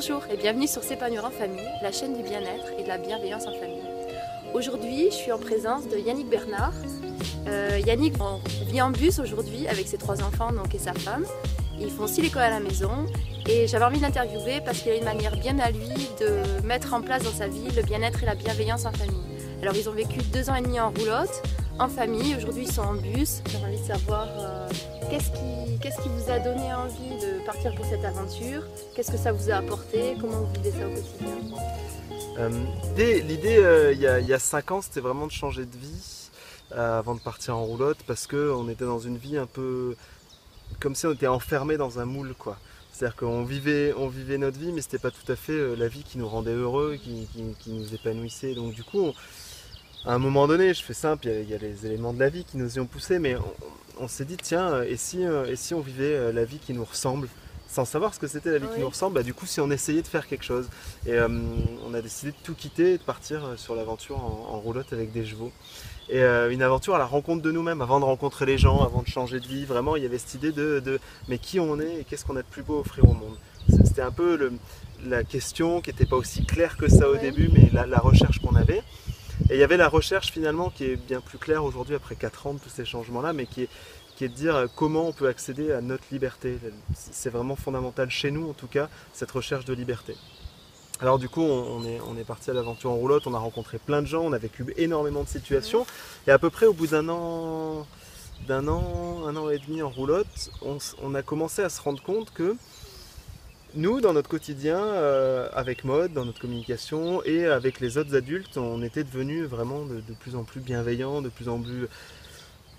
Bonjour et bienvenue sur S'épanouir en famille, la chaîne du bien-être et de la bienveillance en famille. Aujourd'hui, je suis en présence de Yannick Bernard. Euh, Yannick vit en bus aujourd'hui avec ses trois enfants donc, et sa femme. Ils font aussi l'école à la maison et j'avais envie de l'interviewer parce qu'il a une manière bien à lui de mettre en place dans sa vie le bien-être et la bienveillance en famille. Alors ils ont vécu deux ans et demi en roulotte, en famille, aujourd'hui ils sont en bus. J'ai envie de savoir euh, qu'est-ce qui, qui vous a donné envie de partir pour cette aventure, qu'est-ce que ça vous a apporté, comment vous vivez ça au quotidien? Euh, l'idée, euh, il y, a 5 ans, c'était vraiment de changer de vie avant de partir en roulotte parce qu'on était dans une vie un peu comme si on était enfermé dans un moule. quoi. C'est-à-dire qu'on vivait, on vivait notre vie, mais c'était pas tout à fait la vie qui nous rendait heureux, qui, nous épanouissait. Donc du coup, à un moment donné, je fais simple, il y, a, les éléments de la vie qui nous y ont poussé, mais on, s'est dit, tiens, et si, euh, et si on vivait euh, la vie qui nous ressemble sans savoir ce que c'était la vie qui nous ressemble, bah, du coup si on essayait de faire quelque chose. Et euh, on a décidé de tout quitter et de partir sur l'aventure en, roulotte avec des chevaux. Et une aventure à la rencontre de nous-mêmes, avant de rencontrer les gens, avant de changer de vie. Vraiment, il y avait cette idée de, de mais qui on est et qu'est-ce qu'on a de plus beau à offrir au monde? C'était un peu le, la question qui n'était pas aussi claire que ça au début, mais la, la recherche qu'on avait. Et il y avait la recherche finalement qui est bien plus claire aujourd'hui après 4 ans de tous ces changements-là, mais qui est, de dire comment on peut accéder à notre liberté. C'est vraiment fondamental chez nous en tout cas, cette recherche de liberté. Alors du coup, on est, parti à l'aventure en roulotte, on a rencontré plein de gens, on a vécu énormément de situations, et à peu près au bout d'un an, d'un an, un an et demi en roulotte, on a commencé à se rendre compte que nous, dans notre quotidien, euh, avec Mode, dans notre communication et avec les autres adultes, on était devenus vraiment de, plus en plus bienveillants, de plus en plus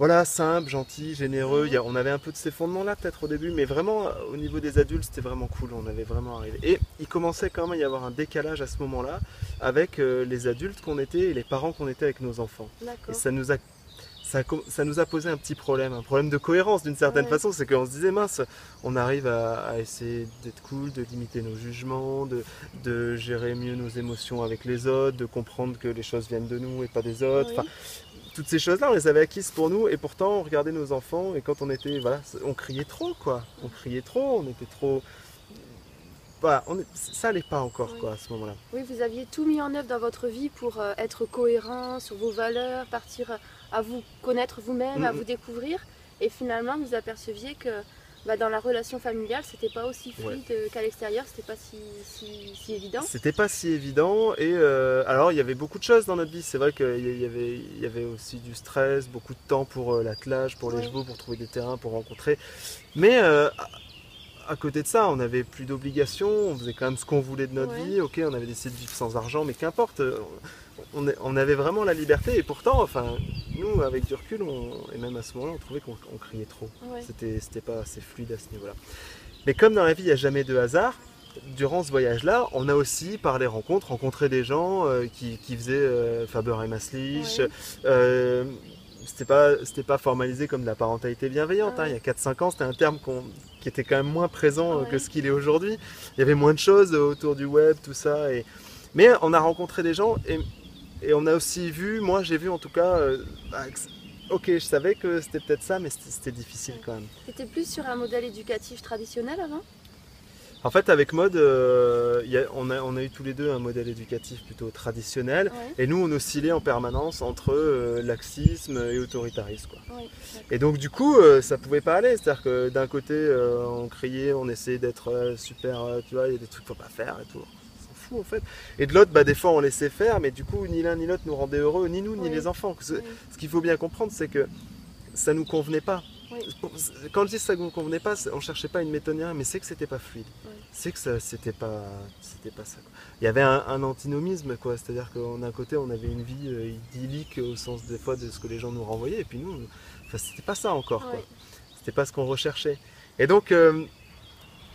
voilà, simples, gentils, généreux. on avait un peu de ces fondements-là peut-être au début, mais vraiment au niveau des adultes, c'était vraiment cool. On avait vraiment arrivé. Et il commençait quand même à y avoir un décalage à ce moment-là avec euh, les adultes qu'on était et les parents qu'on était avec nos enfants. Et ça nous a ça, nous a posé un petit problème, un problème de cohérence d'une certaine façon. C'est qu'on se disait, mince, on arrive à, essayer d'être cool, de limiter nos jugements, de, gérer mieux nos émotions avec les autres, de comprendre que les choses viennent de nous et pas des autres. toutes ces choses-là, on les avait acquises pour nous et pourtant on regardait nos enfants et quand on était, voilà, on criait trop quoi. On criait trop, on était trop, voilà, on ça n'allait pas encore quoi à ce moment-là. Oui, vous aviez tout mis en œuvre dans votre vie pour euh, être cohérent sur vos valeurs, partir à vous connaître vous-même, à vous découvrir, et finalement vous aperceviez que bah, dans la relation familiale, c'était pas aussi fluide qu'à l'extérieur, c'était pas si, si, évident. C'était pas si évident, et euh, alors il y avait beaucoup de choses dans notre vie. C'est vrai qu'il y avait, il y avait aussi du stress, beaucoup de temps pour euh, l'attelage, pour les chevaux, pour trouver des terrains, pour rencontrer. Mais à côté de ça, on n'avait plus d'obligations, on faisait quand même ce qu'on voulait de notre vie. Ok, on avait décidé de vivre sans argent, mais qu'importe, on, avait vraiment la liberté. Et pourtant, enfin, nous, avec du recul, et même à ce moment-là, on trouvait qu'on criait trop. C'était pas assez fluide à ce niveau-là. Mais comme dans la vie, il n'y a jamais de hasard, durant ce voyage-là, on a aussi, par les rencontres, rencontré des gens euh, qui, faisaient euh, Faber et Maslich. Euh, c'était pas, pas formalisé comme de la parentalité bienveillante. Hein. Il y a 4-5 ans, c'était un terme qui était quand même moins présent que ce qu'il est aujourd'hui. Il y avait moins de choses autour du web, tout ça. Et... Mais on a rencontré des gens et, et on a aussi vu, moi j'ai vu en tout cas, euh, bah, ok, je savais que c'était peut-être ça, mais c'était difficile quand même. C'était plus sur un modèle éducatif traditionnel avant? En fait, avec Mode, euh, on, a, on, a, eu tous les deux un modèle éducatif plutôt traditionnel. Et nous, on oscillait en permanence entre euh, laxisme et autoritarisme. Quoi. et donc, du coup, euh, ça pouvait pas aller. C'est-à-dire que d'un côté, on criait, on essayait d'être super, tu vois, il y a des trucs qu'il faut pas faire et tout. On s'en fout en fait. Et de l'autre, bah, des fois, on laissait faire, mais du coup, ni l'un ni l'autre nous rendait heureux, ni nous, ni les enfants. Ce, ce qu'il faut bien comprendre, c'est que ça nous convenait pas. Quand je dis que ça ne nous convenait pas, on cherchait pas une méthode mais c'est que c'était pas fluide. C'est que c'était pas, c'était pas ça. Il y avait un, antinomisme, quoi. C'est-à-dire qu'un côté, on avait une vie euh, idyllique au sens des fois de ce que les gens nous renvoyaient, et puis nous, enfin, c'était pas ça encore, quoi. C'était pas ce qu'on recherchait. Et donc, euh,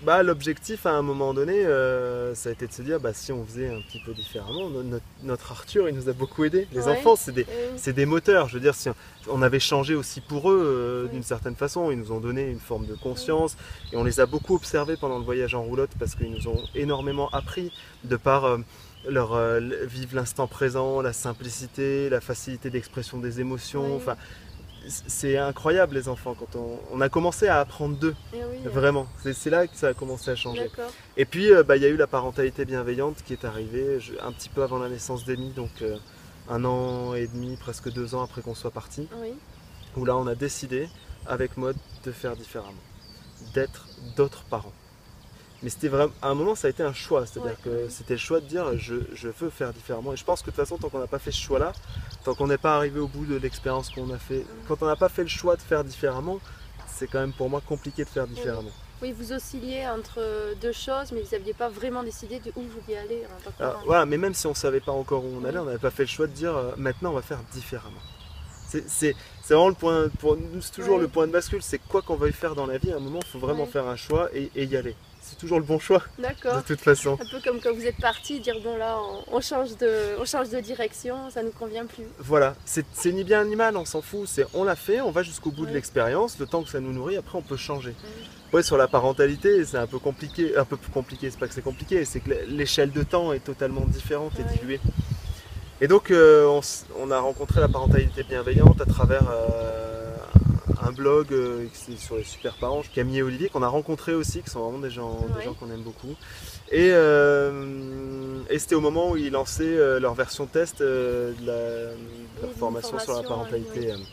bah, l'objectif à un moment donné, euh, ça a été de se dire bah, si on faisait un petit peu différemment, notre, Arthur il nous a beaucoup aidé. Les enfants c'est des, des, moteurs. Je veux dire, si on, avait changé aussi pour eux euh, d'une certaine façon, ils nous ont donné une forme de conscience et on les a beaucoup observés pendant le voyage en roulotte parce qu'ils nous ont énormément appris de par euh, leur vivre l'instant présent, la simplicité, la facilité d'expression des émotions. Enfin, c'est incroyable les enfants quand on, on a commencé à apprendre d'eux, Eh oui, euh, vraiment. C'est c'est là que ça a commencé à changer. Et puis, euh, bah, il y a eu la parentalité bienveillante qui est arrivée je- un petit peu avant la naissance d'Emmy, donc euh, un an et demi, presque deux ans après qu'on soit parti, Oui. où là on a décidé avec Maud de faire différemment, d'être d'autres parents. Mais c'était vraiment, à un moment ça a été un choix, c'est-à-dire Ouais. que c'était le choix de dire je, je veux faire différemment. Et je pense que de toute façon, tant qu'on n'a pas fait ce choix-là, tant qu'on n'est pas arrivé au bout de l'expérience qu'on a fait, quand on n'a pas fait le choix de faire différemment, c'est quand même pour moi compliqué de faire différemment. Oui, vous oscilliez entre deux choses, mais vous n'aviez pas vraiment décidé de où vous vouliez aller Alors, parent. voilà, mais même si on savait pas encore où on allait, Oui. on n'avait pas fait le choix de dire euh, maintenant on va faire différemment. C'est- vraiment le point, pour nous c'est toujours Oui. le point de bascule, c'est quoi qu'on veuille faire dans la vie, à un moment il faut vraiment Oui. faire un choix et, et y aller. C'est toujours le bon choix D'accord. de toute façon. Un peu comme quand vous êtes parti, dire bon là, on, on change de, on change de direction, ça nous convient plus. Voilà, c'est ni bien ni mal, on s'en fout, c'est on l'a fait, on va jusqu'au bout de l'expérience, le temps que ça nous nourrit, après on peut changer. Ouais, sur la parentalité, c'est un peu compliqué, un peu plus compliqué, c'est pas que c'est compliqué, c'est que l'échelle de temps est totalement différente et Ouais. diluée. Et donc euh, on a rencontré la parentalité bienveillante à travers euh, un blog euh, sur les super parents, Camille et Olivier, qu'on a rencontrés aussi, qui sont vraiment des gens, des gens qu'on aime beaucoup. Et, euh, et c'était au moment où ils lançaient euh, leur version test de, la, de leur formation sur la parentalité oui.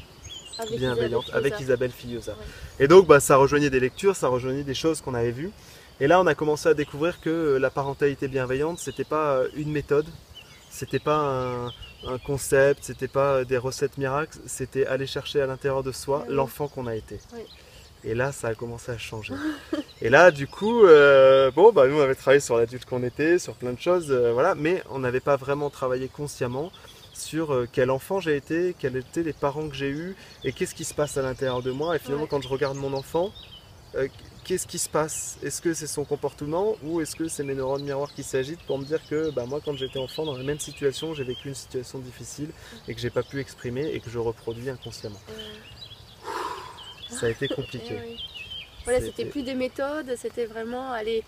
Avec bienveillante Isabelle avec. Isabelle Fillosa. Ouais. Et donc bah, ça rejoignait des lectures, ça rejoignait des choses qu'on avait vues. Et là on a commencé à découvrir que la parentalité bienveillante c'était pas une méthode, c'était pas un, un concept, c'était pas des recettes miracles, c'était aller chercher à l'intérieur de soi Ah oui. l'enfant qu'on a été. Oui. Et là ça a commencé à changer. Et là du coup, euh, bon bah nous on avait travaillé sur l'adulte qu'on était, sur plein de choses, euh, voilà, mais on n'avait pas vraiment travaillé consciemment sur euh, quel enfant j'ai été, quels étaient les parents que j'ai eus et qu'est-ce qui se passe à l'intérieur de moi. Et finalement, Ouais. quand je regarde mon enfant, qu'est-ce qui se passe? Est-ce que c'est son comportement ou est-ce que c'est mes neurones miroirs qui s'agitent pour me dire que bah, moi, quand j'étais enfant, dans la même situation, j'ai vécu une situation difficile et que j'ai pas pu exprimer et que je reproduis inconsciemment. Ça a été eh compliqué. oui. Voilà, C'était- c'était plus des méthodes, c'était vraiment aller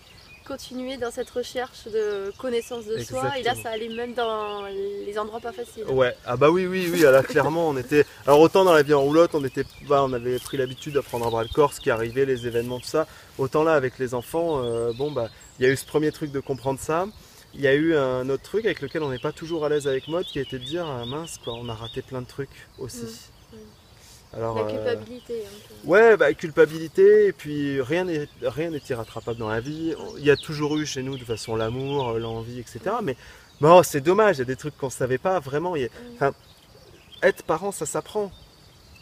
continuer dans cette recherche de connaissance de soi. Et là, ça allait même dans les endroits pas faciles. Ouais, ah bah oui, oui, oui, là clairement on était. Alors autant dans la vie en roulotte, on était, bah, on avait pris l'habitude d'apprendre à bras le corps, ce qui arrivait, les événements, tout ça. Autant là avec les enfants, euh, bon bah, il y a eu ce premier truc de comprendre ça. Il y a eu un autre truc avec lequel on n'est pas toujours à l'aise avec mode, qui a été de dire ah, mince quoi, on a raté plein de trucs aussi. Mm, mm. Alors, La euh, culpabilité. Ouais, bah, culpabilité, et puis rien n'est rien n'est irrattrapable dans la vie. Il y a toujours eu chez nous de toute façon l'amour, euh, l'envie, etc. Mais bon, c'est dommage, il y a des trucs qu'on ne savait pas vraiment. Il y a- Mm. être parent, ça s'apprend.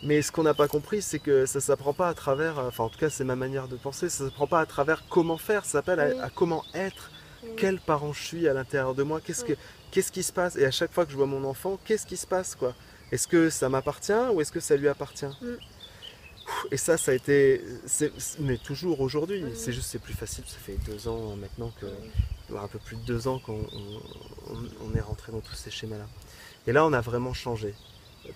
Mais ce qu'on n'a pas compris, c'est que ça s'apprend pas à travers, euh, enfin en tout cas c'est ma manière de penser, ça s'apprend pas à travers comment faire, ça s'appelle à- Oui. à, comment être, quel parent je suis à l'intérieur de moi, qu'est-ce, que, qu'est-ce qui se passe, et à chaque fois que je vois mon enfant, qu'est-ce qui se passe quoi? Est-ce que ça m'appartient ou est-ce que ça lui appartient Mm. Et ça, ça a été, mais toujours aujourd'hui, Mm. c'est juste c'est plus facile, ça fait deux ans maintenant que, Mm. un peu plus de deux ans qu'on on- on- on est rentré dans tous ces schémas-là. Et là, on a vraiment changé.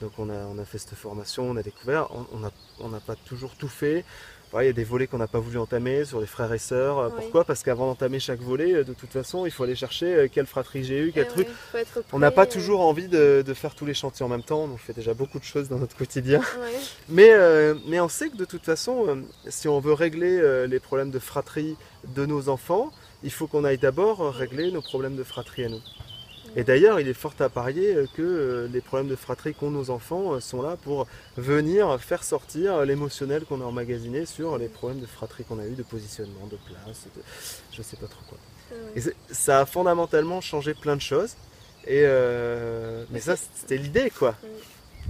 Donc on a, on a fait cette formation, on a découvert, on on n'a on n'a pas toujours tout fait. Il y a des volets qu'on n'a pas voulu entamer sur les frères et sœurs. Euh, Oui. Pourquoi? Parce qu'avant d'entamer chaque volet, euh, de toute façon, il faut aller chercher euh, quelle fratrie j'ai eu, quel Eh truc. faut être On n'a pas euh, toujours envie de, de faire tous les chantiers en même temps, on fait déjà beaucoup de choses dans notre quotidien. Mais, euh, mais on sait que de toute façon, euh, si on veut régler euh, les problèmes de fratrie de nos enfants, il faut qu'on aille d'abord euh, régler nos problèmes de fratrie à nous. Et d'ailleurs, il est fort à parier que euh, les problèmes de fratrie qu'ont nos enfants euh, sont là pour venir faire sortir l'émotionnel qu'on a emmagasiné sur les problèmes de fratrie qu'on a eu, de positionnement, de place, de je sais pas trop quoi. Et ça a fondamentalement changé plein de choses. Et euh, mais ça, c'était l'idée quoi.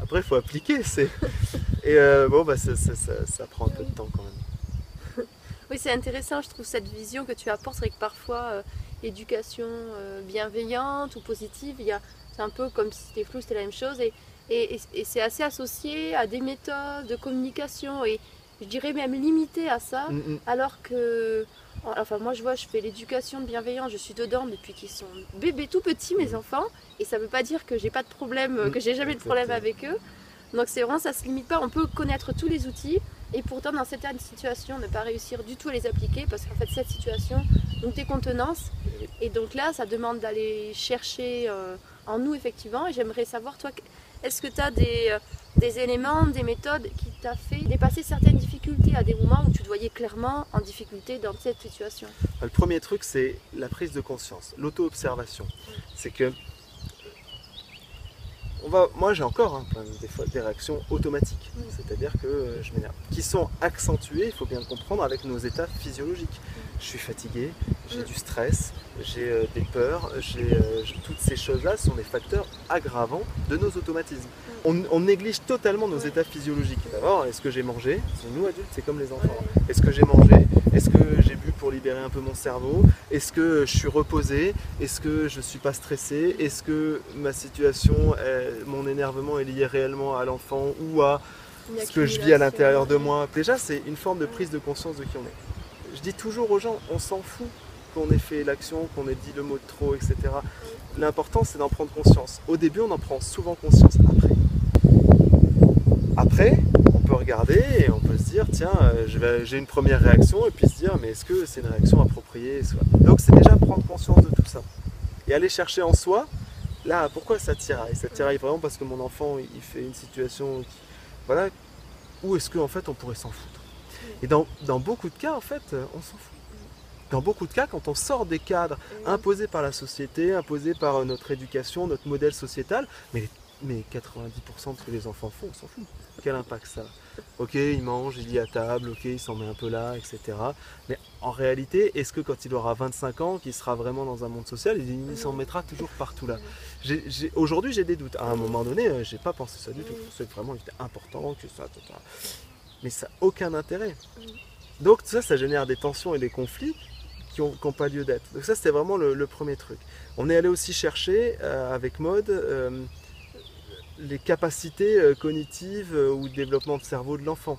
Après, il faut appliquer. C'est... Et euh, bon, bah, ça, ça- ça- ça prend un peu de temps quand même. Oui, c'est intéressant, je trouve, cette vision que tu apportes, c'est que parfois, euh, l'éducation euh, bienveillante ou positive, il y a, c'est un peu comme si c'était flou, c'était la même chose, et, et, et- c'est assez associé à des méthodes de communication, et je dirais même limité à ça, Mm, mm. alors que, enfin moi je vois, je fais l'éducation de bienveillance, je suis dedans depuis qu'ils sont bébés tout petits, mes Mhm. enfants, et ça veut pas dire que j'ai pas de problème, que j'ai jamais de problème avec eux, donc c'est vraiment, ça se limite pas, on peut connaître tous les outils, et pourtant, dans certaines situations, ne pas réussir du tout à les appliquer parce qu'en fait, cette situation, donc des contenances. Et donc là, ça demande d'aller chercher euh, en nous, effectivement. Et j'aimerais savoir, toi, est-ce que tu as des, euh, des éléments, des méthodes qui t'a fait dépasser certaines difficultés à des moments où tu te voyais clairement en difficulté dans cette situation? Le premier truc, c'est la prise de conscience, l'auto-observation. C'est que on va, moi j'ai encore hein, des fois des réactions automatiques, c'est-à-dire que euh, je m'énerve, qui sont accentuées, il faut bien le comprendre, avec nos états physiologiques. Je suis fatigué, j'ai du stress, j'ai euh, des peurs, j'ai euh, toutes ces choses-là sont des facteurs aggravants de nos automatismes. On, néglige totalement nos états physiologiques. D'abord, est-ce que j'ai mangé? Nous adultes, c'est comme les enfants. Est-ce que j'ai mangé? Est-ce que j'ai bu pour libérer un peu mon cerveau? Est-ce que je suis reposé? Est-ce que je ne suis pas stressé? Est-ce que ma situation, mon énervement est lié réellement à l'enfant ou à ce que je vis à l'intérieur de moi? Déjà, c'est une forme de prise de conscience de qui on est. Je dis toujours aux gens, on s'en fout qu'on ait fait l'action, qu'on ait dit le mot de trop, etc. L'important, c'est d'en prendre conscience. Au début, on en prend souvent conscience. Après, après, on peut regarder et on peut se dire, tiens, euh, j'ai une première réaction, et puis se dire, mais est-ce que c'est une réaction appropriée Donc c'est déjà prendre conscience de tout ça. Et aller chercher en soi, là, pourquoi ça tiraille? Ça tiraille vraiment parce que mon enfant, il fait une situation, voilà, ou est-ce qu'en fait, on pourrait s'en foutre? Et dans, dans beaucoup de cas, en fait, on s'en fout dans beaucoup de cas, quand on sort des cadres imposés par la société, imposés par notre éducation, notre modèle sociétal, mais mais 90% de ce que les enfants font, on s'en fout. Quel impact ça Ok, il mange, il lit à table, ok, il s'en met un peu là, etc. Mais en réalité, est-ce que quand il aura 25 ans, qu'il sera vraiment dans un monde social, il, s'en mettra toujours partout là? Aujourd'hui, j'ai des doutes. À un moment donné, euh, j'ai pas pensé ça du tout. C'est vraiment important que ça, Mais ça n'a aucun intérêt. Donc ça, ça génère des tensions et des conflits qui n'ont pas lieu d'être. Donc ça, c'était vraiment le, premier truc. On est allé aussi chercher euh, avec mode. Euh, les capacités euh, cognitives ou développement de cerveau de l'enfant.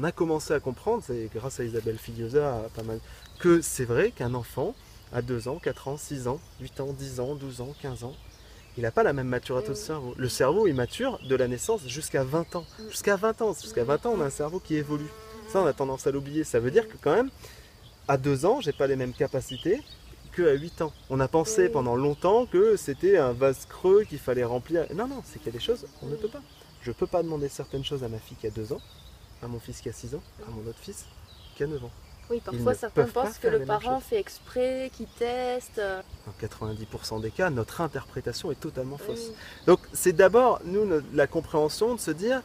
On a commencé à comprendre, c'est grâce à Isabelle Filiosa, pas mal, que c'est vrai qu'un enfant à 2 ans, 4 ans, 6 ans, 8 ans, 10 ans, 12 ans, 15 ans, il n'a pas la même maturité de cerveau. Le cerveau, il mature de la naissance jusqu'à 20 ans. Jusqu'à 20 ans, jusqu'à 20 ans, on a un cerveau qui évolue. Ça, on a tendance à l'oublier. Ça veut dire que quand même, à 2 ans, j'ai pas les mêmes capacités que à 8 ans. On a pensé pendant longtemps que c'était un vase creux qu'il fallait remplir. Non, non, c'est qu'il y a des choses, on ne peut pas. Je ne peux pas demander certaines choses à ma fille qui a 2 ans, à mon fils qui a 6 ans, à mon autre fils qui a 9 ans. Oui, parfois certains pensent que le parent fait exprès, qu'il teste. Dans 90% des cas, notre interprétation est totalement fausse. Donc c'est d'abord, nous, la compréhension de se dire,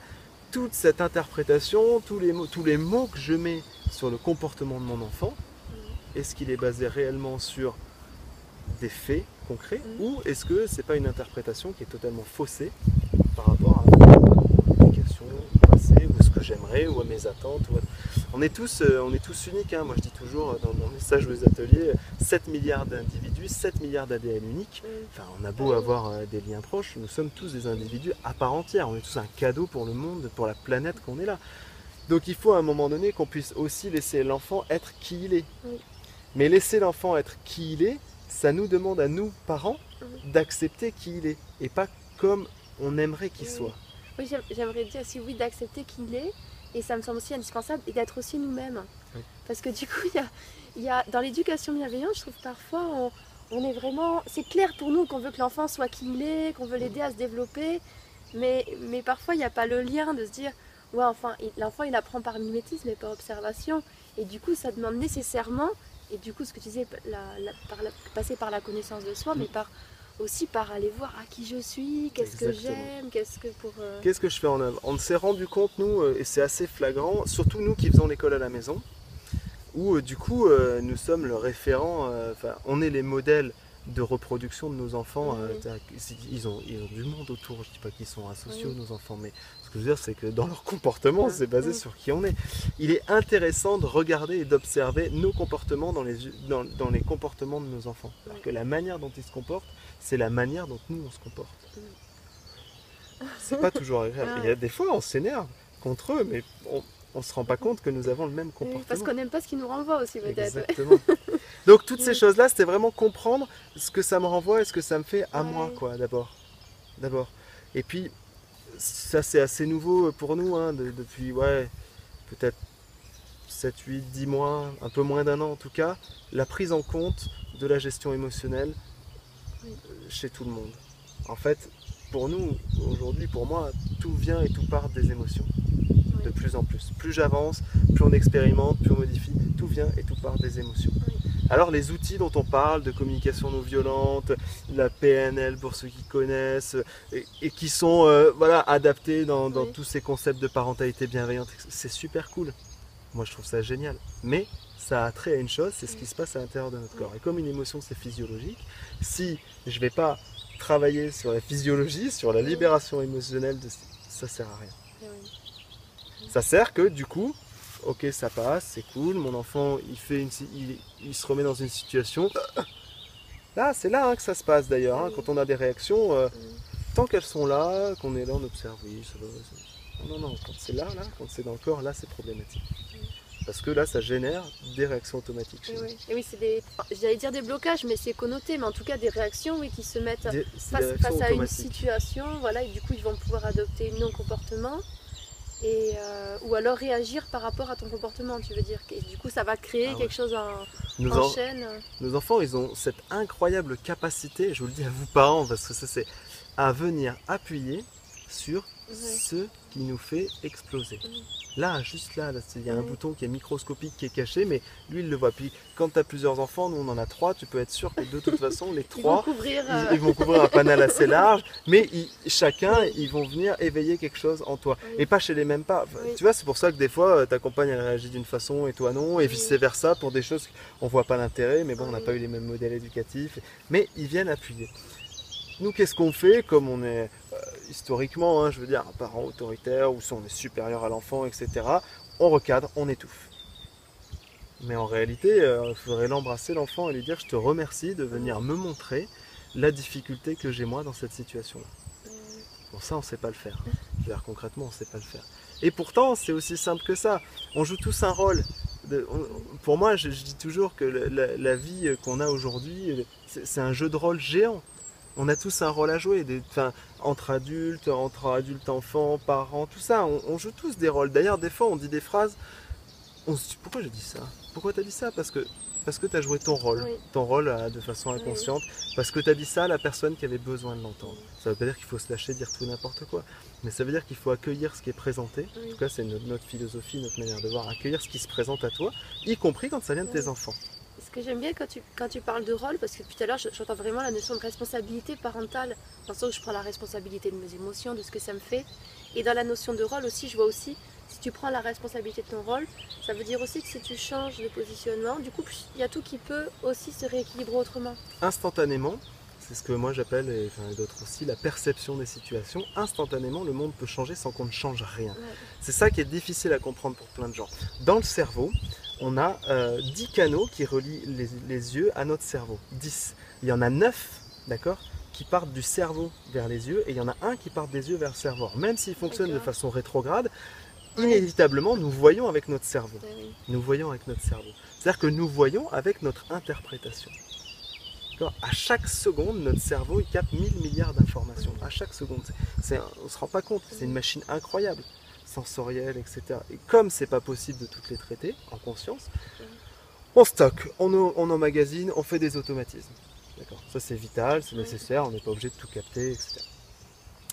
toute cette interprétation, tous les, mots, tous les mots que je mets sur le comportement de mon enfant, est-ce qu'il est basé réellement sur des faits concrets ou est-ce que c'est pas une interprétation qui est totalement faussée par rapport à l'éducation passée ou ce que j'aimerais ou à mes attentes on est tous euh, on est tous uniques hein. moi je dis toujours dans mon message aux ateliers 7 milliards d'individus 7 milliards d'ADN uniques. Enfin on a beau avoir euh, des liens proches nous sommes tous des individus à part entière. On est tous un cadeau pour le monde pour la planète qu'on est là. Donc il faut à un moment donné qu'on puisse aussi laisser l'enfant être qui il est. Mais laisser l'enfant être qui il est, ça nous demande à nous, parents, d'accepter qui il est et pas comme on aimerait qu'il soit. Oui, j'aimerais dire aussi oui d'accepter qui il est et ça me semble aussi indispensable et d'être aussi nous-mêmes. Parce que du coup, il y a, y a, dans l'éducation bienveillante, je trouve parfois on, on est vraiment. C'est clair pour nous qu'on veut que l'enfant soit qui il est, qu'on veut l'aider à se développer, mais, mais parfois il n'y a pas le lien de se dire ouais, enfin, l'enfant il apprend par mimétisme et par observation. Et du coup, ça demande nécessairement et du coup, ce que tu disais, passer par la connaissance de soi, mais par aussi par aller voir à qui je suis, qu'est-ce que j'aime, qu'est-ce que pour. Euh, qu'est-ce que je fais en œuvre On s'est rendu compte, nous, euh, et c'est assez flagrant, surtout nous qui faisons l'école à la maison, où euh, du coup, nous sommes le référent, enfin, on est les modèles de reproduction de nos enfants. ils, ont, ils ont du monde autour, je ne dis pas qu'ils sont asociaux, nos enfants, mais ce que je veux dire, c'est que dans leur comportement, c'est basé sur qui on est. Il est intéressant de regarder et d'observer nos comportements dans les, dans, les comportements de nos enfants. Parce que la manière dont ils se comportent, c'est la manière dont nous on se comporte. C'est pas toujours agréable. Il y a des fois, on s'énerve contre eux, mais on, on se rend pas compte que nous avons le même comportement. parce qu'on n'aime pas ce qui nous renvoie aussi peut-être. Exactement. Donc toutes ces choses-là, c'était vraiment comprendre ce que ça me renvoie et ce que ça me fait à moi, quoi, d'abord. D'abord. Et puis, ça c'est assez nouveau pour nous, hein, depuis ouais, peut-être 7, 8, 10 mois, un peu moins d'un an en tout cas, la prise en compte de la gestion émotionnelle chez tout le monde. En fait, pour nous, aujourd'hui, pour moi, tout vient et tout part des émotions. De plus en plus. Plus j'avance, plus on expérimente, plus on modifie, tout vient et tout part des émotions. Oui. Alors les outils dont on parle, de communication non violente, la PNL pour ceux qui connaissent, et, et qui sont euh, voilà, adaptés dans, dans Oui. tous ces concepts de parentalité bienveillante, c'est super cool. Moi je trouve ça génial. Mais ça a trait à une chose, c'est ce qui se passe à l'intérieur de notre corps. Et comme une émotion c'est physiologique, si je vais pas travailler sur la physiologie, sur la libération émotionnelle, de... ça sert à rien. Eh. Ça sert que du coup, ok, ça passe, c'est cool. Mon enfant, il fait une, il, il se remet dans une situation. Là, c'est là hein, que ça se passe d'ailleurs. hein, quand on a des réactions, euh, tant qu'elles sont là, qu'on est là, on observe. Oui, ça va. non, non. Quand c'est là, là, quand c'est dans le corps, là, c'est problématique. Parce que là, ça génère des réactions automatiques. chez Et oui, Et oui, c'est des. J'allais dire des blocages, mais c'est connoté, mais en tout cas des réactions oui, qui se mettent Des- face, face à une situation, voilà, et du coup ils vont pouvoir adopter un non-comportement. Et, euh, ou alors réagir par rapport à ton comportement, tu veux dire. Et du coup, ça va créer Ah ouais. quelque chose en, Nos, en en- chaîne. nos enfants, ils ont cette incroyable capacité, je vous le dis à vous parents, parce que ça c'est à venir appuyer sur ce qui nous fait exploser. Là, juste là, là, il y a un bouton qui est microscopique, qui est caché, mais lui, il le voit. Puis quand tu as plusieurs enfants, nous on en a trois, tu peux être sûr que de toute façon, les Ils vont trois, couvrir. ils, euh, ils vont couvrir un panel assez large, mais ils- chacun, ils vont venir éveiller quelque chose en toi. Oui. Et pas chez les mêmes pas. Enfin, Oui. Tu vois, c'est pour ça que des fois, euh, ta compagne, elle réagit d'une façon et toi non, et vice-versa, pour des choses qu'on voit pas l'intérêt, mais bon, on n'a pas eu les mêmes modèles éducatifs. Mais ils viennent appuyer. Nous, qu'est-ce qu'on fait Comme on est euh, historiquement, hein, je veux dire, un parent autoritaire, ou si on est supérieur à l'enfant, etc., on recadre, on étouffe. Mais en réalité, euh, il faudrait l'embrasser, l'enfant, et lui dire Je te remercie de venir me montrer la difficulté que j'ai moi dans cette situation-là. euh, Bon, ça, on sait pas le faire. Je veux dire, concrètement, on sait pas le faire. Et pourtant, c'est aussi simple que ça. On joue tous un rôle. De- on- pour moi, je, je dis toujours que la, vie qu'on a aujourd'hui, c'est un jeu de rôle géant. On a tous un rôle à jouer, des, enfin, entre adultes, entre adultes, enfants, parents, tout ça. On, on joue tous des rôles. D'ailleurs, des fois, on dit des phrases. On se dit, pourquoi j'ai dit ça? Pourquoi t'as dit ça? Parce que parce que tu as joué ton rôle, Oui. ton rôle euh, de façon Oui, inconsciente, parce que tu as dit ça à la personne qui avait besoin de l'entendre. Ça veut pas dire qu'il faut se lâcher, dire tout n'importe quoi, mais ça veut dire qu'il faut accueillir ce qui est présenté. En tout cas, c'est notre, notre philosophie, notre manière de voir, accueillir ce qui se présente à toi, y compris quand ça vient de tes enfants. Ce que j'aime bien quand tu, quand tu parles de rôle, parce que depuis tout à l'heure, je- j'entends vraiment la notion de responsabilité parentale, dans le sens où je prends la responsabilité de mes émotions, de ce que ça me fait. Et dans la notion de rôle aussi, je vois aussi, si tu prends la responsabilité de ton rôle, ça veut dire aussi que si tu changes de positionnement, du coup, il y a tout qui peut aussi se rééquilibrer autrement. Instantanément, c'est ce que moi j'appelle, et enfin, et d'autres aussi, la perception des situations. Instantanément, le monde peut changer sans qu'on ne change rien. Ouais. C'est ça qui est difficile à comprendre pour plein de gens. Dans le cerveau, on a euh, 10 canaux qui relient les, les yeux à notre cerveau. 10. Il y en a 9, d'accord qui partent du cerveau vers les yeux et il y en a un qui part des yeux vers le cerveau. Même s'il fonctionne de façon rétrograde, inévitablement nous voyons avec notre cerveau. Nous voyons avec notre cerveau. C'est-à-dire que nous voyons avec notre interprétation. À chaque seconde, notre cerveau il capte 1000 milliards d'informations. À chaque seconde. On ne se rend pas compte. C'est une machine incroyable, sensorielle, etc. Et comme c'est pas possible de toutes les traiter en conscience, on stocke, on, emmagasine, on fait des automatismes. D'accord? Ça c'est vital, c'est nécessaire, on n'est pas obligé de tout capter, etc.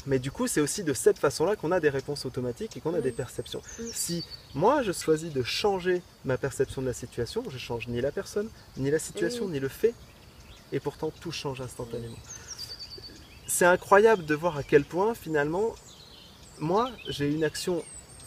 Mais du coup, c'est aussi de cette façon-là qu'on a des réponses automatiques et qu'on a des perceptions. Si moi je choisis de changer ma perception de la situation, je change ni la personne, ni la situation, ni le fait, et pourtant tout change instantanément. C'est incroyable de voir à quel point finalement, moi j'ai une action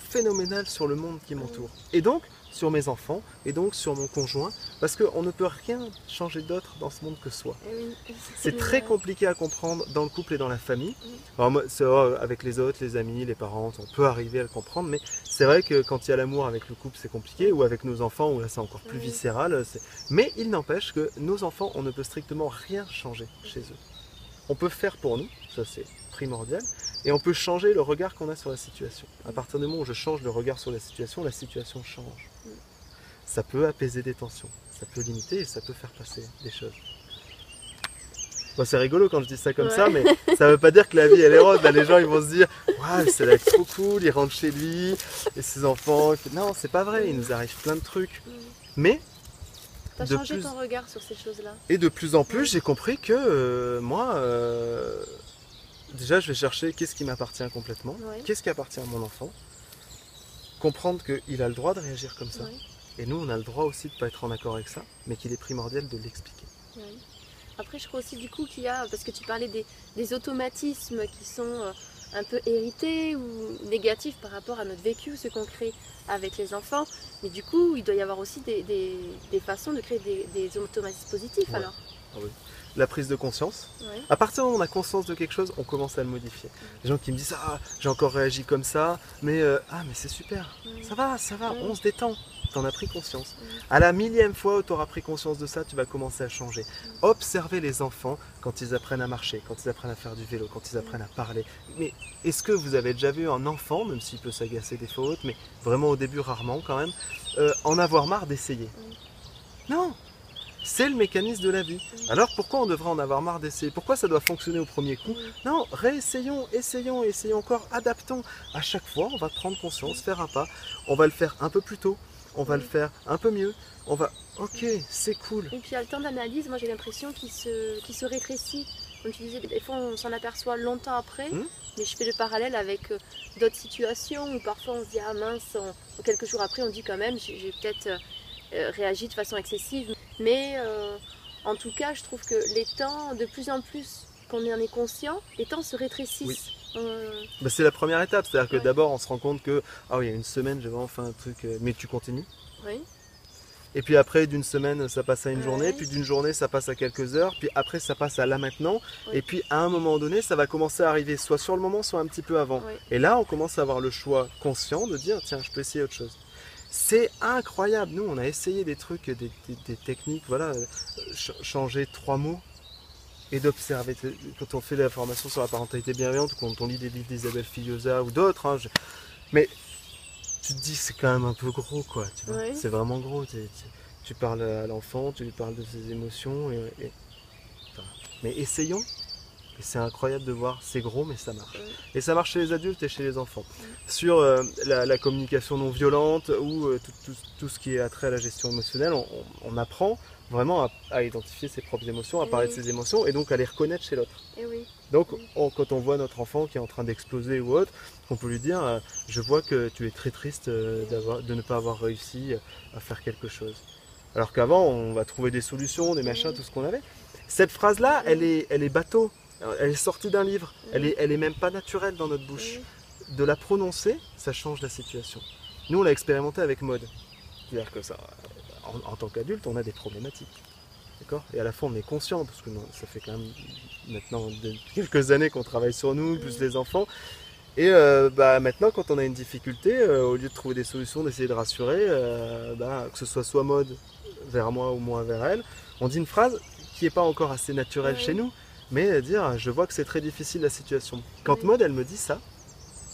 phénoménale sur le monde qui m'entoure. Et donc sur mes enfants, et donc sur mon conjoint, parce qu'on ne peut rien changer d'autre dans ce monde que soi. Eh. C'est très compliqué à comprendre dans le couple et dans la famille. Alors moi, vrai, avec les autres, les amis, les parents, on peut arriver à le comprendre, mais c'est vrai que quand il y a l'amour avec le couple, c'est compliqué, ou avec nos enfants, où là c'est encore plus viscéral. c'est- Mais il n'empêche que nos enfants, on ne peut strictement rien changer chez eux. On peut faire pour nous, ça c'est primordial, et on peut changer le regard qu'on a sur la situation. À partir du moment où je change le regard sur la situation, la situation change. Ça peut apaiser des tensions, ça peut limiter et ça peut faire passer des choses. Bon, c'est rigolo quand je dis ça comme Ouais. ça, mais ça veut pas dire que la vie elle est rose. Là, les gens ils vont se dire, waouh, c'est là trop cool, il rentre chez lui et ses enfants. fait- Non, c'est pas vrai, il nous arrive plein de trucs. Mm. Mais T'as changé plus- ton regard sur ces choses-là. et de plus en plus, j'ai compris que euh, moi, euh, déjà, je vais chercher qu'est-ce qui m'appartient complètement, Ouais. qu'est-ce qui appartient à mon enfant, comprendre qu'il a le droit de réagir comme ça. Ouais. Et nous, on a le droit aussi de ne pas être en accord avec ça, mais qu'il est primordial de l'expliquer. Ouais. Après, je crois aussi du coup qu'il y a, parce que tu parlais des, des automatismes qui sont euh, un peu hérités ou négatifs par rapport à notre vécu, ce qu'on crée avec les enfants. Mais du coup, il doit y avoir aussi des, des- des façons de créer des, automatismes positifs alors. La prise de conscience, Ouais. À partir du moment où on a conscience de quelque chose, on commence à le modifier. Les gens qui me disent Ah, j'ai encore réagi comme ça, mais euh, ah, mais c'est super, Mm. ça va, ça va, Mm. on se détend. T'en as pris conscience. Mm. À la millième fois où tu auras pris conscience de ça, tu vas commencer à changer. Observez les enfants quand ils apprennent à marcher, quand ils apprennent à faire du vélo, quand ils apprennent à parler. Mais est-ce que vous avez déjà vu un enfant, même s'il peut s'agacer des fois autres, mais vraiment au début rarement quand même, euh, en avoir marre d'essayer? Non c'est le mécanisme de la vie. Alors pourquoi on devrait en avoir marre d'essayer? Pourquoi ça doit fonctionner au premier coup? Non, réessayons, essayons, essayons encore, adaptons. À chaque fois, on va prendre conscience, faire un pas. On va le faire un peu plus tôt. On va le faire un peu mieux. On va. Ok, c'est cool. Et puis à le temps d'analyse, moi j'ai l'impression qu'il se, rétrécit. Comme tu disais, des fois on s'en aperçoit longtemps après, Hmm. mais je fais le parallèle avec euh, d'autres situations où parfois on se dit ah mince, on- quelques jours après on dit quand même j'ai j'ai peut-être euh, euh, réagi de façon excessive. Mais euh, en tout cas, je trouve que les temps, de plus en plus qu'on en est conscient, les temps se rétrécissent. Euh, Bah, c'est la première étape. C'est-à-dire que d'abord, on se rend compte que ah oui, il y a une semaine, j'ai vraiment fait un truc, mais tu continues. oui, Et puis après, d'une semaine, ça passe à une Ouais. journée. Puis d'une journée, ça passe à quelques heures. Puis après, ça passe à là maintenant. Ouais. Et puis à un moment donné, ça va commencer à arriver soit sur le moment, soit un petit peu avant. Et là, on commence à avoir le choix conscient de dire tiens, je peux essayer autre chose. C'est incroyable. Nous, on a essayé des trucs, des, des- des techniques, voilà, euh, ch- changer trois mots et d'observer. Quand on fait la formation sur la parentalité bienveillante, ou quand on lit des livres d'Isabelle Filiosa ou d'autres, hein, je- mais tu te dis c'est quand même un peu gros, quoi. C'est vraiment gros. Tu, tu- tu parles à l'enfant, tu lui parles de ses émotions, et, et- enfin, mais essayons. Et c'est incroyable de voir, c'est gros, mais ça marche. Ouais. Et ça marche chez les adultes et chez les enfants. Sur euh, la, la communication non violente ou euh, tout, tout- tout ce qui est attrait à la gestion émotionnelle, on, on- on apprend vraiment à, à identifier ses propres émotions, à parler de ses émotions et donc à les reconnaître chez l'autre. Oui. Donc Oui. on- quand on voit notre enfant qui est en train d'exploser ou autre, on peut lui dire euh, Je vois que tu es très triste euh, de ne pas avoir réussi euh, à faire quelque chose. Alors qu'avant, on va trouver des solutions, des machins, tout ce qu'on avait. Cette elle est, elle est bateau. Elle est sortie d'un livre. Elle est, elle est même pas naturelle dans notre bouche de la prononcer, ça change la situation. Nous, on l'a expérimenté avec mode. C'est-à-dire que ça, en, en tant qu'adulte, on a des problématiques. D'accord? Et à la fois, on est conscient, parce que non, ça fait quand même maintenant quelques années qu'on travaille sur nous, plus les enfants. Et euh, bah, maintenant, quand on a une difficulté, euh, au lieu de trouver des solutions, d'essayer de rassurer, euh, bah, que ce soit soit mode vers moi ou moi vers elle, on dit une phrase qui n'est pas encore assez naturelle chez nous, mais dire je vois que c'est très difficile la situation. Quand mode elle me dit ça,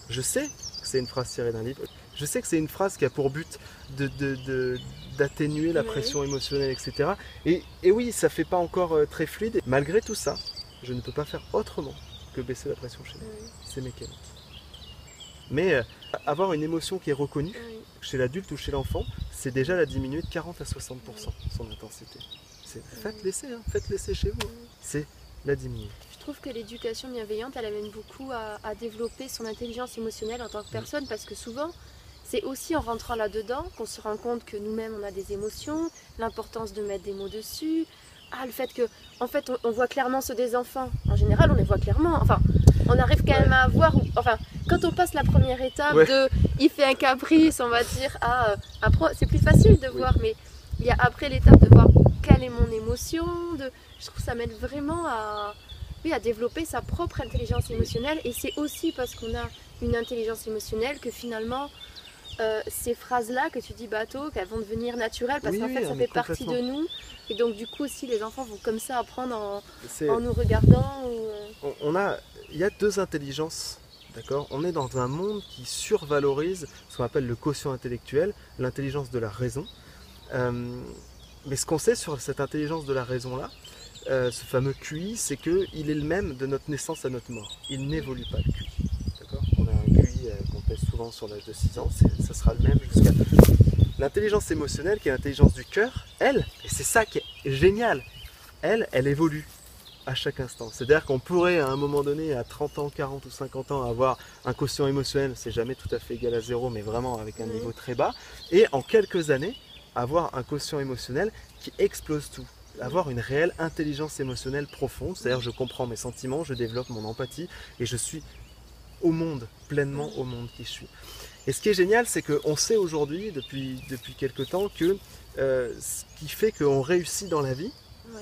je sais que c'est une phrase tirée d'un livre. Je sais que c'est une phrase qui a pour but de, de- de- d'atténuer la pression émotionnelle, etc. Et, et oui, ça fait pas encore euh, très fluide. Malgré tout ça, je ne peux pas faire autrement que baisser la pression chez nous. Oui. C'est mécanique. Mais euh, avoir une émotion qui est reconnue Oui. chez l'adulte ou chez l'enfant, c'est déjà la diminuer de 40 à 60% son intensité. C'est, faites laisser, hein, faites laisser chez vous. C'est la diminuer. Je trouve que l'éducation bienveillante, elle amène beaucoup à, à développer son intelligence émotionnelle en tant que personne parce que souvent, c'est aussi en rentrant là-dedans qu'on se rend compte que nous-mêmes, on a des émotions, l'importance de mettre des mots dessus. Ah, le fait que, en fait, on, on voit clairement ceux des enfants. En général, on les voit clairement. Enfin, on arrive quand même à voir. Enfin, quand on passe la première étape Ouais. de il fait un caprice, on va dire, ah, c'est plus facile de Oui. voir, mais il y a après l'étape de voir quelle est mon émotion. De, je trouve que ça m'aide vraiment à, oui, à développer sa propre intelligence émotionnelle. Et c'est aussi parce qu'on a une intelligence émotionnelle que finalement, euh, ces phrases-là que tu dis bateau, qu'elles vont devenir naturelles parce Oui, qu'en oui, fait, ça fait partie de nous. Et donc, du coup, aussi, les enfants vont comme ça apprendre en, en nous regardant. Ou, euh, on, on a, il y a deux intelligences, d'accord? On est dans un monde qui survalorise ce qu'on appelle le quotient intellectuel, l'intelligence de la raison. Euh, mais ce qu'on sait sur cette intelligence de la raison-là, euh, ce fameux QI, c'est qu'il est le même de notre naissance à notre mort. Il n'évolue pas le QI. D'accord? On a un QI euh, qu'on pèse souvent sur l'âge de 6 ans, ça sera le même jusqu'à... L'intelligence émotionnelle, qui est l'intelligence du cœur, elle, et c'est ça qui est génial, elle, elle évolue. à chaque instant. C'est-à-dire qu'on pourrait à un moment donné, à 30 ans, 40 ou 50 ans, avoir un quotient émotionnel, c'est jamais tout à fait égal à zéro, mais vraiment avec un niveau très bas, et en quelques années, avoir un quotient émotionnel qui explose tout. Avoir une réelle intelligence émotionnelle profonde, c'est-à-dire je comprends mes sentiments, je développe mon empathie et je suis au monde, pleinement au monde qui je suis. Et ce qui est génial, c'est qu'on sait aujourd'hui, depuis, depuis quelques temps, que euh, ce qui fait qu'on réussit dans la vie,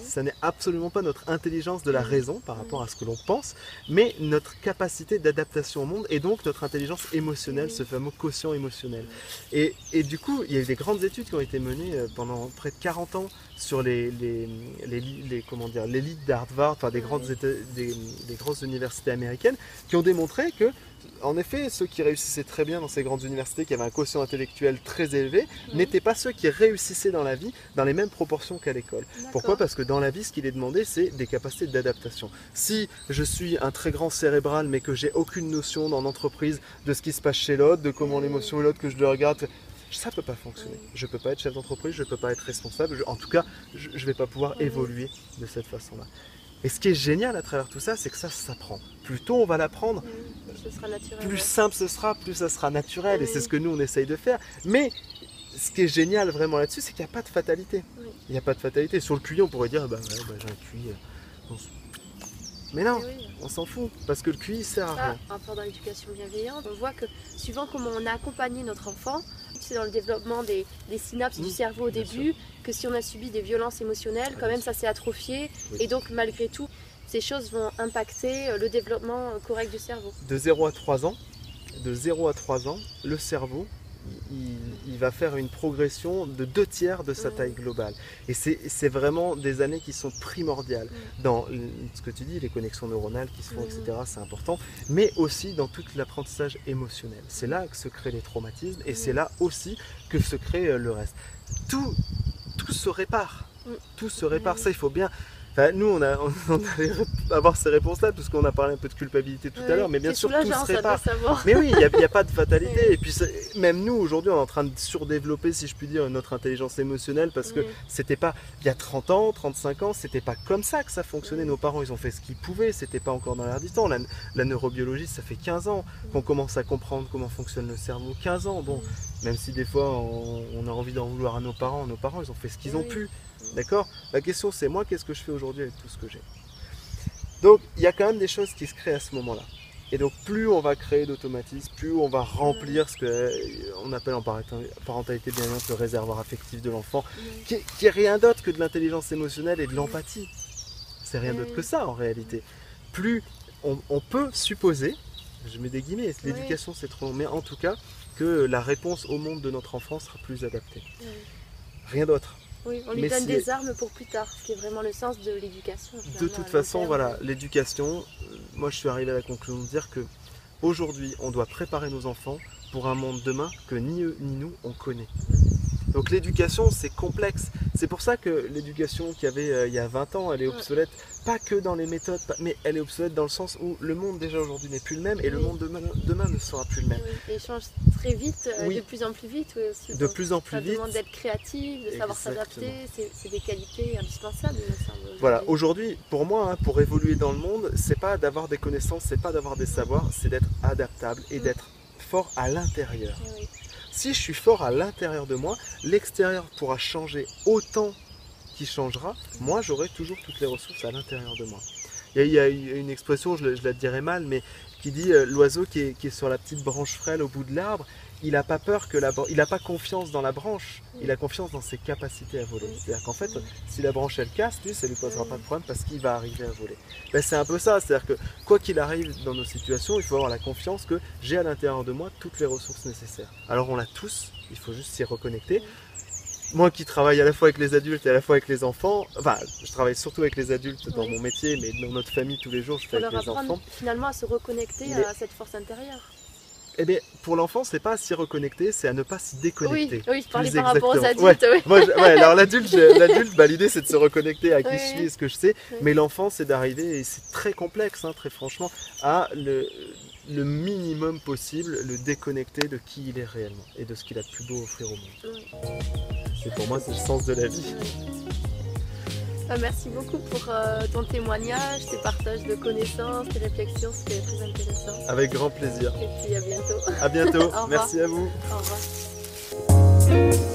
Ça n'est absolument pas notre intelligence de la raison par rapport à ce que l'on pense, mais notre capacité d'adaptation au monde et donc notre intelligence émotionnelle, ce fameux quotient émotionnel. Et, et du coup, il y a eu des grandes études qui ont été menées euh, pendant près de 40 ans sur les, les, les, les- comment dire, l'élite d'Harvard, enfin des, grandes, des, des grosses universités américaines, qui ont démontré que, en effet, ceux qui réussissaient très bien dans ces grandes universités, qui avaient un quotient intellectuel très élevé, n'étaient pas ceux qui réussissaient dans la vie dans les mêmes proportions qu'à l'école. Pourquoi? Parce que dans la vie, ce qu'il est demandé, c'est des capacités d'adaptation. Si je suis un très grand cérébral, mais que j'ai aucune notion dans l'entreprise de ce qui se passe chez l'autre, de comment Mm. l'émotion est l'autre, que je le regarde, ça peut pas fonctionner. Mm. Je peux pas être chef d'entreprise, je peux pas être responsable. je- en tout cas, je, je vais pas pouvoir Mm. évoluer de cette façon-là. Et ce qui est génial à travers tout ça, c'est que ça s'apprend. Plus tôt on va l'apprendre, naturel. plus simple ce sera, plus ça sera naturel. Et c'est ce que nous, on essaye de faire. Mais ce qui est génial vraiment là-dessus, c'est qu'il n'y a pas de fatalité. Oui. Il n'y a pas de fatalité. Sur le QI, on pourrait dire, bah, ouais, bah, j'ai un QI. euh, on Mais non, Eh oui. on s'en fout. Parce que le QI sert à rien. rapport dans l'éducation bienveillante, on voit que suivant comment on a accompagné notre enfant, c'est dans le développement des, des synapses Mmh, du cerveau au début, que si on a subi des violences émotionnelles, quand même ça s'est atrophié. Oui. Et donc malgré tout, ces choses vont impacter euh, le développement correct du cerveau. De 0 à 3 ans, de 0 à 3 ans, le cerveau, il, il va faire une progression de deux tiers de sa taille globale. Et c'est vraiment des années qui sont primordiales dans ce que tu dis, les connexions neuronales qui se font, etc. C'est important, mais aussi dans tout l'apprentissage émotionnel. C'est là que se créent les traumatismes et c'est là aussi que se crée euh, le reste. Tout, tout se répare. Tout se répare. Ça, il faut bien. Enfin, nous, on, a, on allait avoir ces réponses-là, parce qu'on a parlé un peu de culpabilité tout à l'heure, mais bien sûr, tout se répare. Mais oui, il n'y a, pas de fatalité. Oui. Et puis, même nous, aujourd'hui, on est en train de surdévelopper, si je puis dire, notre intelligence émotionnelle, parce que c'était pas, il y a 30 ans, 35 ans, c'était pas comme ça que ça fonctionnait. Nos parents, ils ont fait ce qu'ils pouvaient, c'était pas encore dans l'air du temps. La, la neurobiologie, ça fait 15 ans qu'on commence à comprendre comment fonctionne le cerveau. 15 ans, bon, même si des fois on, on a envie d'en vouloir à nos parents, nos parents, ils ont fait ce qu'ils ont pu. D'accord? La question, c'est moi, qu'est-ce que je fais aujourd'hui avec tout ce que j'ai? Donc, il y a quand même des choses qui se créent à ce moment-là. Et donc, plus on va créer d'automatismes, plus on va remplir ce qu'on appelle en parenta- parentalité bienveillante le réservoir affectif de l'enfant, qui est, qui est rien d'autre que de l'intelligence émotionnelle et de l'empathie. C'est rien d'autre que ça en réalité. Plus on, on peut supposer, je mets des guillemets, l'éducation c'est trop long, mais en tout cas, que la réponse au monde de notre enfant sera plus adaptée. Rien d'autre. Oui, on lui Mais donne des armes pour plus tard, ce qui est vraiment le sens de l'éducation. De toute façon, terme. voilà, l'éducation, euh, moi je suis arrivé à la conclusion de dire que aujourd'hui, on doit préparer nos enfants pour un monde demain que ni eux ni nous on connaît. Donc l'éducation, c'est complexe. C'est pour ça que l'éducation qu'il y avait euh, il y a 20 ans, elle est obsolète, pas que dans les méthodes, mais elle est obsolète dans le sens où le monde déjà aujourd'hui n'est plus le même et le monde demain, demain ne sera plus le même. Oui, il change très vite, euh, Oui. de plus en plus vite oui, aussi. De plus en plus Ça vite. demande d'être créatif, de savoir s'adapter, c'est des qualités indispensables, il me semble. aujourd'hui. Voilà, aujourd'hui, pour moi, hein, pour évoluer dans le monde, c'est pas d'avoir des connaissances, c'est pas d'avoir des savoirs, c'est d'être adaptable et Mm. d'être fort à l'intérieur. Si je suis fort à l'intérieur de moi, l'extérieur pourra changer autant qu'il changera. Moi, j'aurai toujours toutes les ressources à l'intérieur de moi. Il y a, une expression, je, la- dirais mal, mais qui dit euh, l'oiseau qui est sur la petite branche frêle au bout de l'arbre, il n'a pas peur que la, il n'a pas confiance dans la branche, il a confiance dans ses capacités à voler. Oui. C'est-à-dire qu'en fait, Oui. si la branche elle casse, lui, ça lui posera pas de problème parce qu'il va arriver à voler. Ben, c'est un peu ça, c'est-à-dire que quoi qu'il arrive dans nos situations, il faut avoir la confiance que j'ai à l'intérieur de moi toutes les ressources nécessaires. Alors on l'a tous, il faut juste s'y reconnecter. Moi qui travaille à la fois avec les adultes et à la fois avec les enfants, enfin je travaille surtout avec les adultes dans mon métier, mais dans notre famille tous les jours je fais avec les enfants. finalement à se reconnecter Mais- à cette force intérieure. Eh bien pour l'enfant c'est pas à s'y reconnecter, c'est à ne pas s'y Oui, déconnecter. oui, je parlais par rapport aux adultes. oui. Moi, je- ouais, alors l'adulte, bah, l'idée c'est de se reconnecter à qui Oui, je suis oui. et ce que je sais, Oui. mais l'enfant c'est d'arriver, et c'est très complexe, hein, très franchement, à le, le minimum possible, le déconnecter de qui il est réellement et de ce qu'il a de plus beau à offrir au monde. Oui. C'est pour moi c'est le sens de la vie. Bah, merci beaucoup pour euh, ton témoignage, tes partages de connaissances, tes réflexions, c'était très intéressant. Avec grand plaisir. Et puis à bientôt. À bientôt. Merci à vous. Au revoir.